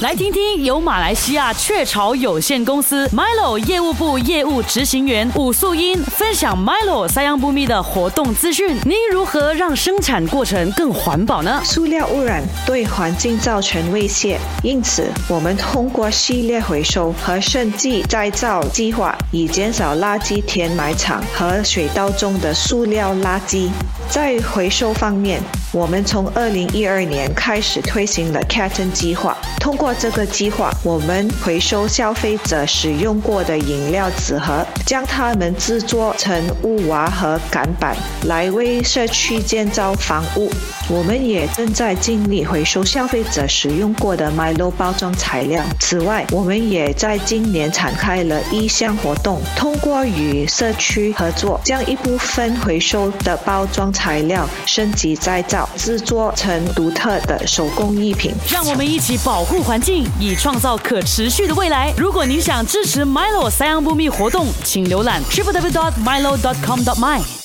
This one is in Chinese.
来听听由马来西亚雀巢有限公司 Milo 业务部业务执行员武素英分享 Milo 三样不密的活动资讯。您如何让生产过程更环保呢？塑料污染对环境造成威胁，因此我们通过系列回收和升级再造计划，以减少垃圾填埋场和水道中的塑料垃圾。在回收方面，我们从二零一二年开始推行了 Caton 计划。通过过这个计划，我们回收消费者使用过的饮料纸盒，将它们制作成屋瓦和杆板，来为社区建造房屋。我们也正在尽力回收消费者使用过的 Milo 包装材料。此外，我们也在今年展开了一项活动，通过与社区合作，将一部分回收的包装材料升级再造，制作成独特的手工艺品。让我们一起保护环环境，以创造可持续的未来。如果您想支持 Milo 三样不密活动，请浏览 www.milo.com.my。